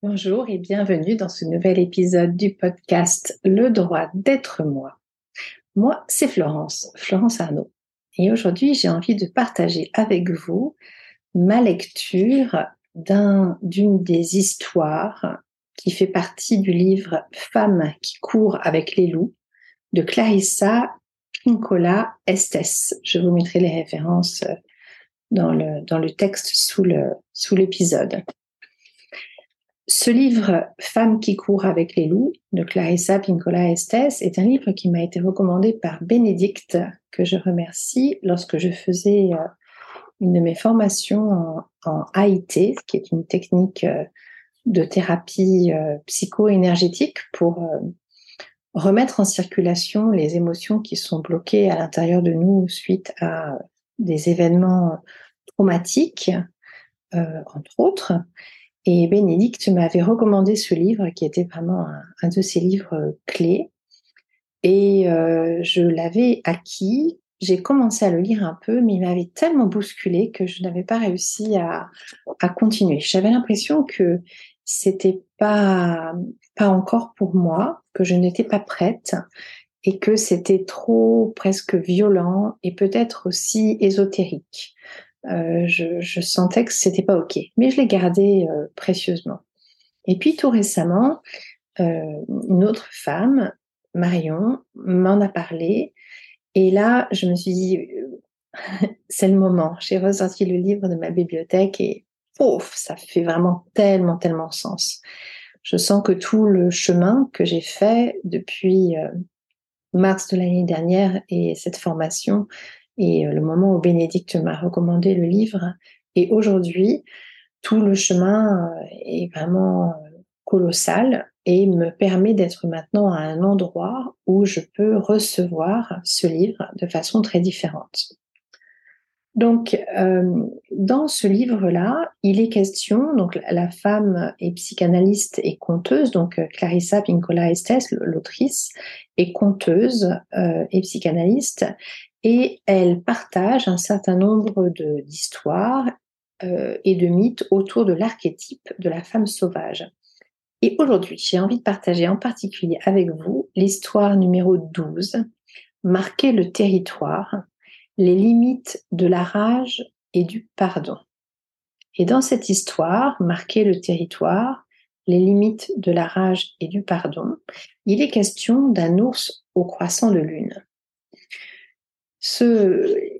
Bonjour et bienvenue dans ce nouvel épisode du podcast Le droit d'être moi. Moi, c'est Florence, Florence Arnaud. Et aujourd'hui, j'ai envie de partager avec vous ma lecture d'une des histoires qui fait partie du livre Femmes qui courent avec les loups de Clarissa Pinkola Estes. Je vous mettrai les références dans le, texte sous l'épisode. Ce livre, Femmes qui courent avec les loups, de Clarissa Pinkola Estes, est un livre qui m'a été recommandé par Bénédicte, que je remercie lorsque je faisais euh, une de mes formations en, en AIT, qui est une technique euh, de thérapie euh, psycho-énergétique pour remettre en circulation les émotions qui sont bloquées à l'intérieur de nous suite à des événements traumatiques, entre autres. Et Bénédicte m'avait recommandé ce livre qui était vraiment un, de ses livres euh, clés. Et euh, je l'avais acquis. J'ai commencé à le lire un peu, mais il m'avait tellement bousculé que je n'avais pas réussi à, à continuer. J'avais l'impression que c'était pas pas encore pour moi, que je n'étais pas prête et que c'était trop presque violent et peut-être aussi ésotérique. Euh, je, sentais que c'était pas ok, mais je l'ai gardé euh, précieusement. Et puis tout récemment, euh, une autre femme, Marion, m'en a parlé, et là je me suis dit c'est le moment. J'ai ressorti le livre de ma bibliothèque et ouf, ça fait vraiment tellement tellement sens. Je sens que tout le chemin que j'ai fait depuis mars de l'année dernière et cette formation et euh, le moment où Bénédicte m'a recommandé le livre. Et aujourd'hui, tout le chemin euh, est vraiment euh, colossal et me permet d'être maintenant à un endroit où je peux recevoir ce livre de façon très différente. Donc, dans ce livre-là, il est question, donc la femme est psychanalyste et conteuse, donc Clarissa Pinkola Estes, l'autrice, est conteuse et psychanalyste, et elle partage un certain nombre d'histoires euh, et de mythes autour de l'archétype de la femme sauvage. Et aujourd'hui, j'ai envie de partager en particulier avec vous l'histoire numéro 12, Marquer le territoire, les limites de la rage et du pardon. Et dans cette histoire, Marquer le territoire, les limites de la rage et du pardon, il est question d'un ours au croissant de lune.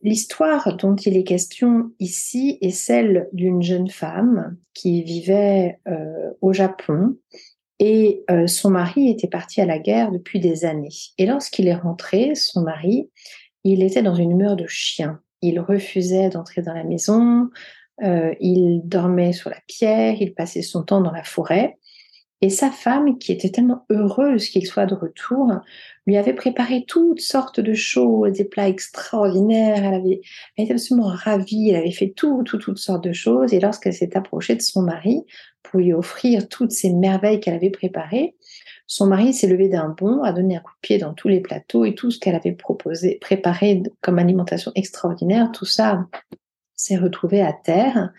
L'histoire dont il est question ici est celle d'une jeune femme qui vivait euh, au Japon et euh, son mari était parti à la guerre depuis des années. Et lorsqu'il est rentré, son mari, il était dans une humeur de chien. Il refusait d'entrer dans la maison, euh, il dormait sur la pierre, il passait son temps dans la forêt. Et sa femme, qui était tellement heureuse qu'il soit de retour, lui avait préparé toutes sortes de choses, des plats extraordinaires. Elle, avait, elle était absolument ravie. Elle avait fait tout, tout, toutes sortes de choses. Et lorsqu'elle s'est approchée de son mari pour lui offrir toutes ces merveilles qu'elle avait préparées, son mari s'est levé d'un bond, a donné un coup de pied dans tous les plateaux et tout ce qu'elle avait proposé, préparé comme alimentation extraordinaire, tout ça s'est retrouvé à terre.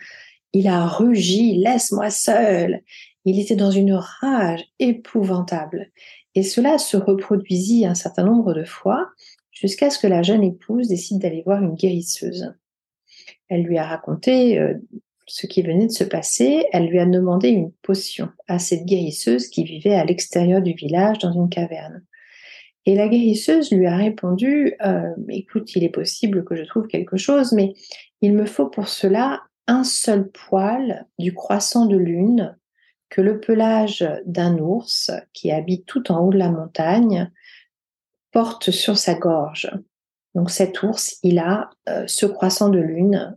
Il a rugi, laisse-moi seul. Il était dans une rage épouvantable. Et cela se reproduisit un certain nombre de fois jusqu'à ce que la jeune épouse décide d'aller voir une guérisseuse. Elle lui a raconté euh, ce qui venait de se passer. Elle lui a demandé une potion à cette guérisseuse qui vivait à l'extérieur du village dans une caverne. Et la guérisseuse lui a répondu euh, Écoute, il est possible que je trouve quelque chose, mais il me faut pour cela un seul poil du croissant de lune que le pelage d'un ours qui habite tout en haut de la montagne porte sur sa gorge. Donc cet ours, il a euh, ce croissant de lune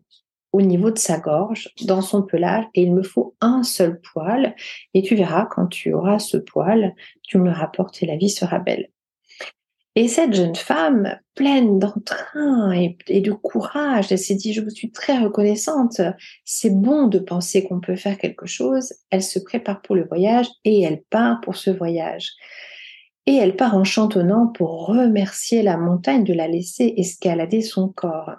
au niveau de sa gorge, dans son pelage, et il me faut un seul poil, et tu verras, quand tu auras ce poil, tu me le rapportes et la vie sera belle. Et cette jeune femme, pleine d'entrain et, de courage, elle s'est dit, je vous suis très reconnaissante, c'est bon de penser qu'on peut faire quelque chose. Elle se prépare pour le voyage et elle part pour ce voyage. Et elle part en chantonnant pour remercier la montagne de la laisser escalader son corps.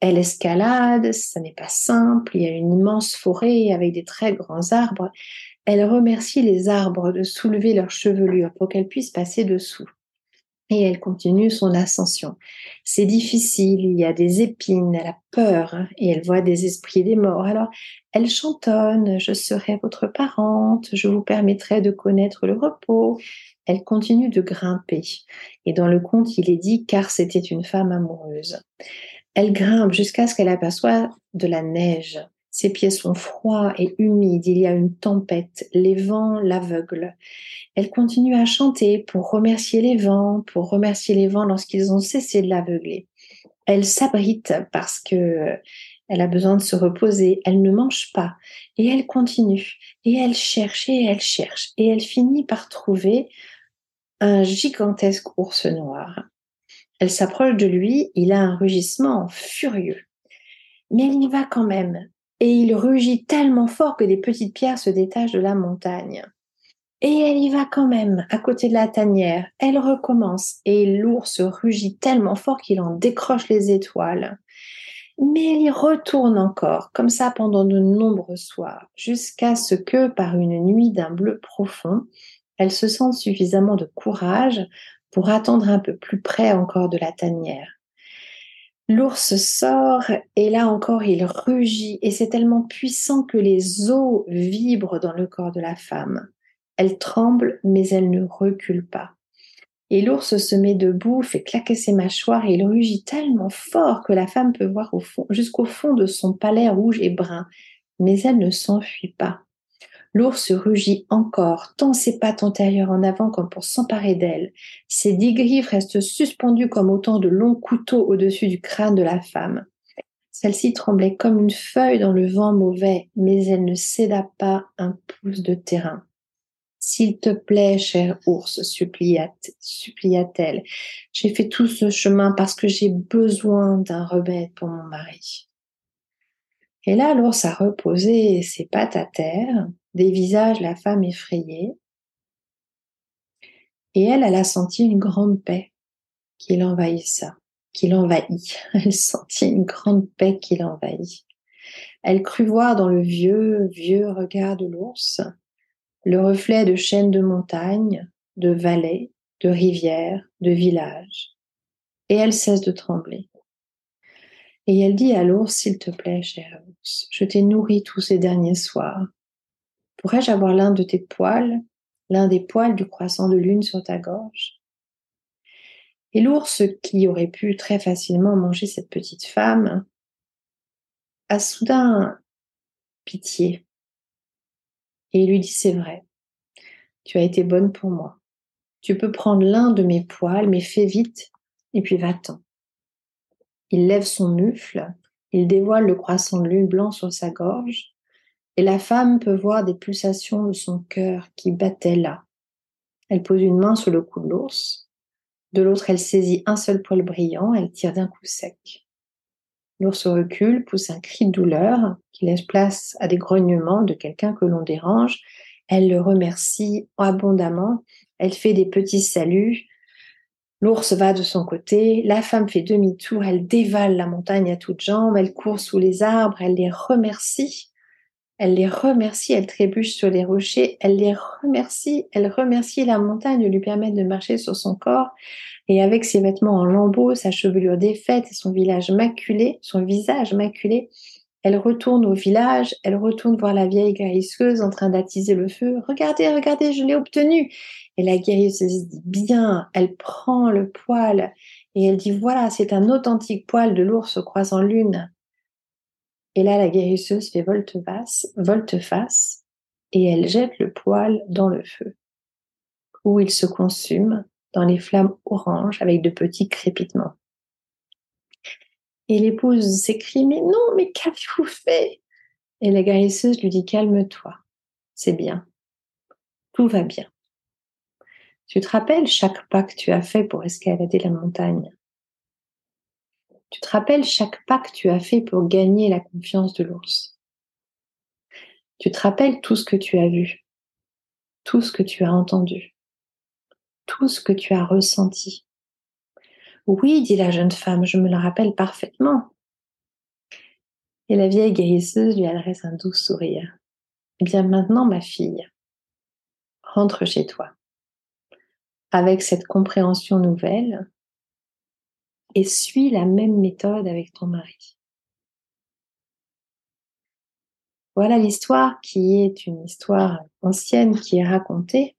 Elle escalade, ça n'est pas simple, il y a une immense forêt avec des très grands arbres. Elle remercie les arbres de soulever leur chevelure pour qu'elle puisse passer dessous. Et elle continue son ascension. C'est difficile, il y a des épines, elle a peur hein, et elle voit des esprits des morts. Alors elle chantonne, je serai votre parente, je vous permettrai de connaître le repos. Elle continue de grimper. Et dans le conte, il est dit car c'était une femme amoureuse. Elle grimpe jusqu'à ce qu'elle aperçoit de la neige. Ses pieds sont froids et humides, il y a une tempête, les vents l'aveuglent. Elle continue à chanter pour remercier les vents, pour remercier les vents lorsqu'ils ont cessé de l'aveugler. Elle s'abrite parce que elle a besoin de se reposer, elle ne mange pas et elle continue et elle cherche et elle cherche et elle finit par trouver un gigantesque ours noir. Elle s'approche de lui, il a un rugissement furieux. Mais elle y va quand même, et il rugit tellement fort que des petites pierres se détachent de la montagne. Et elle y va quand même, à côté de la tanière. Elle recommence, et l'ours rugit tellement fort qu'il en décroche les étoiles. Mais elle y retourne encore, comme ça pendant de nombreux soirs, jusqu'à ce que, par une nuit d'un bleu profond, elle se sente suffisamment de courage pour attendre un peu plus près encore de la tanière. L'ours sort et là encore il rugit et c'est tellement puissant que les os vibrent dans le corps de la femme. Elle tremble mais elle ne recule pas. Et l'ours se met debout, fait claquer ses mâchoires et il rugit tellement fort que la femme peut voir jusqu'au fond de son palais rouge et brun. Mais elle ne s'enfuit pas. L'ours rugit encore, tend ses pattes antérieures en avant comme pour s'emparer d'elle. Ses dix griffes restent suspendues comme autant de longs couteaux au-dessus du crâne de la femme. Celle-ci tremblait comme une feuille dans le vent mauvais, mais elle ne céda pas un pouce de terrain. S'il te plaît, cher ours, supplia-t-elle, j'ai fait tout ce chemin parce que j'ai besoin d'un remède pour mon mari. Et là, l'ours a reposé ses pattes à terre, des visages la femme effrayée. Et elle, elle a senti une grande paix qui l'envahissa, qui l'envahit. Elle sentit une grande paix qui l'envahit. Elle crut voir dans le vieux, vieux regard de l'ours le reflet de chaînes de montagnes, de vallées, de rivières, de villages. Et elle cesse de trembler. Et elle dit à l'ours, s'il te plaît, cher ours, je t'ai nourri tous ces derniers soirs. Pourrais-je avoir l'un de tes poils, l'un des poils du croissant de lune sur ta gorge? Et l'ours, qui aurait pu très facilement manger cette petite femme, a soudain pitié. Et il lui dit, c'est vrai, tu as été bonne pour moi. Tu peux prendre l'un de mes poils, mais fais vite, et puis va-t'en. Il lève son mufle, il dévoile le croissant de lune blanc sur sa gorge, et la femme peut voir des pulsations de son cœur qui battaient là. Elle pose une main sur le cou de l'ours, de l'autre elle saisit un seul poil brillant, elle tire d'un coup sec. L'ours recule, pousse un cri de douleur qui laisse place à des grognements de quelqu'un que l'on dérange. Elle le remercie abondamment, elle fait des petits saluts. L'ours va de son côté, la femme fait demi-tour, elle dévale la montagne à toutes jambes, elle court sous les arbres, elle les remercie elle les remercie, elle trébuche sur les rochers, elle les remercie, elle remercie la montagne de lui permettre de marcher sur son corps. Et avec ses vêtements en lambeaux, sa chevelure défaite et son village maculé, son visage maculé, elle retourne au village, elle retourne voir la vieille guérisseuse en train d'attiser le feu. Regardez, regardez, je l'ai obtenu. Et la guérisseuse dit bien, elle prend le poil et elle dit voilà, c'est un authentique poil de l'ours croisant lune. Et là, la guérisseuse fait volte-face, volte-face, et elle jette le poil dans le feu, où il se consume dans les flammes oranges avec de petits crépitements. Et l'épouse s'écrie, mais non, mais qu'avez-vous fait? Et la guérisseuse lui dit, calme-toi, c'est bien, tout va bien. Tu te rappelles chaque pas que tu as fait pour escalader la montagne? Tu te rappelles chaque pas que tu as fait pour gagner la confiance de l'ours? Tu te rappelles tout ce que tu as vu, tout ce que tu as entendu, tout ce que tu as ressenti? Oui, dit la jeune femme, je me le rappelle parfaitement. Et la vieille guérisseuse lui adresse un doux sourire. Eh bien maintenant, ma fille, rentre chez toi. Avec cette compréhension nouvelle, et suis la même méthode avec ton mari. Voilà l'histoire qui est une histoire ancienne qui est racontée.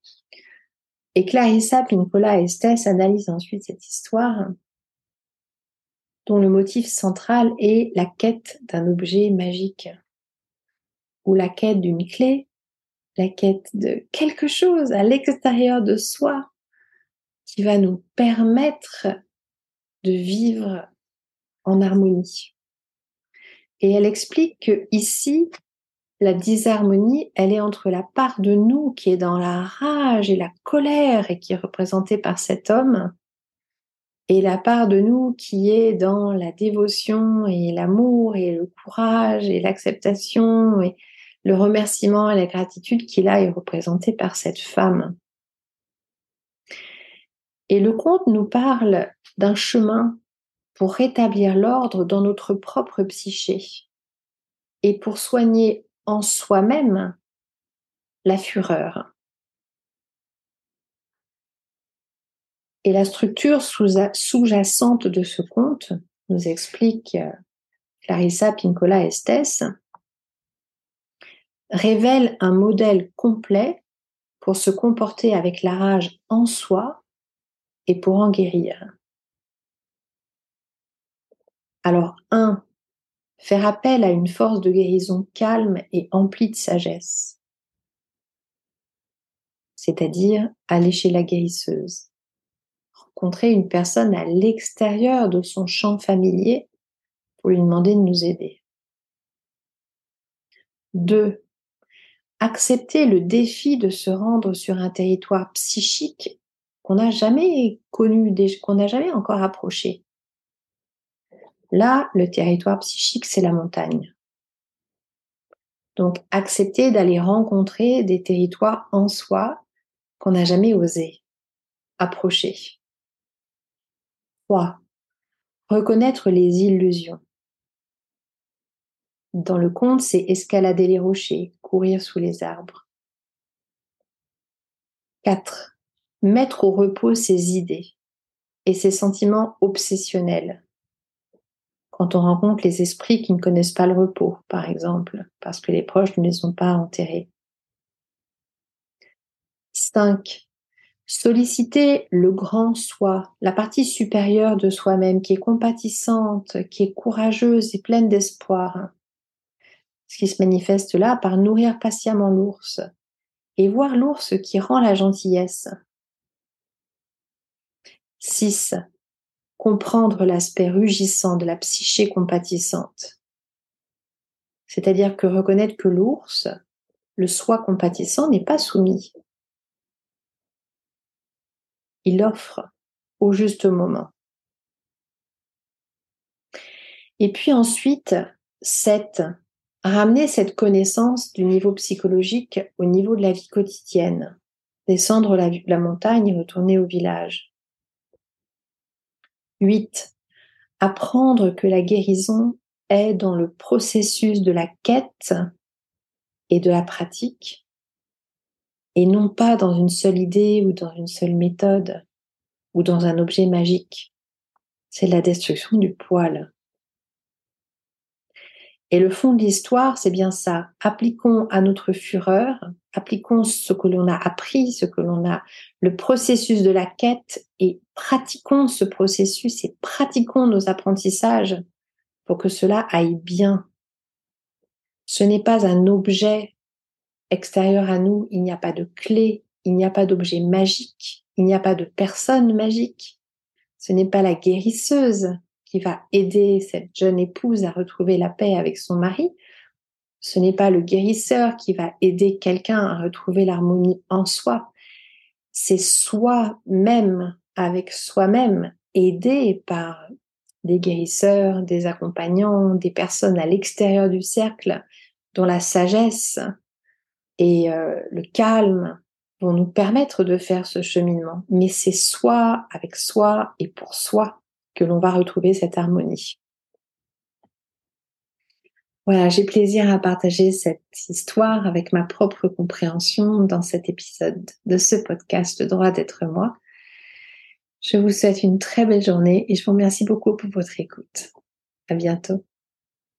Et Clarissa Pincola Estes analyse ensuite cette histoire dont le motif central est la quête d'un objet magique ou la quête d'une clé, la quête de quelque chose à l'extérieur de soi qui va nous permettre de vivre en harmonie. Et elle explique que ici, la disharmonie, elle est entre la part de nous qui est dans la rage et la colère et qui est représentée par cet homme, et la part de nous qui est dans la dévotion et l'amour et le courage et l'acceptation et le remerciement et la gratitude qui là est représentée par cette femme. Et le conte nous parle d'un chemin pour rétablir l'ordre dans notre propre psyché et pour soigner en soi-même la fureur. Et la structure sous-jacente de ce conte, nous explique euh, Clarissa Pincola Estes, révèle un modèle complet pour se comporter avec la rage en soi et pour en guérir. Alors, un, faire appel à une force de guérison calme et emplie de sagesse, c'est-à-dire aller chez la guérisseuse, rencontrer une personne à l'extérieur de son champ familier pour lui demander de nous aider. Deux, accepter le défi de se rendre sur un territoire psychique qu'on n'a jamais connu, qu'on n'a jamais encore approché. Là, le territoire psychique, c'est la montagne. Donc, accepter d'aller rencontrer des territoires en soi qu'on n'a jamais osé approcher. 3. Reconnaître les illusions. Dans le conte, c'est escalader les rochers, courir sous les arbres. 4. Mettre au repos ses idées et ses sentiments obsessionnels quand on rencontre les esprits qui ne connaissent pas le repos, par exemple, parce que les proches ne les ont pas enterrés. 5. Solliciter le grand soi, la partie supérieure de soi-même qui est compatissante, qui est courageuse et pleine d'espoir. Ce qui se manifeste là par nourrir patiemment l'ours et voir l'ours qui rend la gentillesse. 6 comprendre l'aspect rugissant de la psyché compatissante. C'est-à-dire que reconnaître que l'ours, le soi compatissant, n'est pas soumis. Il offre au juste moment. Et puis ensuite, cette, ramener cette connaissance du niveau psychologique au niveau de la vie quotidienne, descendre la montagne et retourner au village. 8. Apprendre que la guérison est dans le processus de la quête et de la pratique, et non pas dans une seule idée ou dans une seule méthode ou dans un objet magique. C'est la destruction du poil. Et le fond de l'histoire, c'est bien ça. Appliquons à notre fureur, appliquons ce que l'on a appris, ce que l'on a, le processus de la quête et pratiquons ce processus et pratiquons nos apprentissages pour que cela aille bien. Ce n'est pas un objet extérieur à nous, il n'y a pas de clé, il n'y a pas d'objet magique, il n'y a pas de personne magique. Ce n'est pas la guérisseuse qui va aider cette jeune épouse à retrouver la paix avec son mari. Ce n'est pas le guérisseur qui va aider quelqu'un à retrouver l'harmonie en soi. C'est soi-même, avec soi-même, aidé par des guérisseurs, des accompagnants, des personnes à l'extérieur du cercle dont la sagesse et euh, le calme vont nous permettre de faire ce cheminement. Mais c'est soi avec soi et pour soi que l'on va retrouver cette harmonie. Voilà, j'ai plaisir à partager cette histoire avec ma propre compréhension dans cet épisode de ce podcast droit d'être moi. Je vous souhaite une très belle journée et je vous remercie beaucoup pour votre écoute. À bientôt.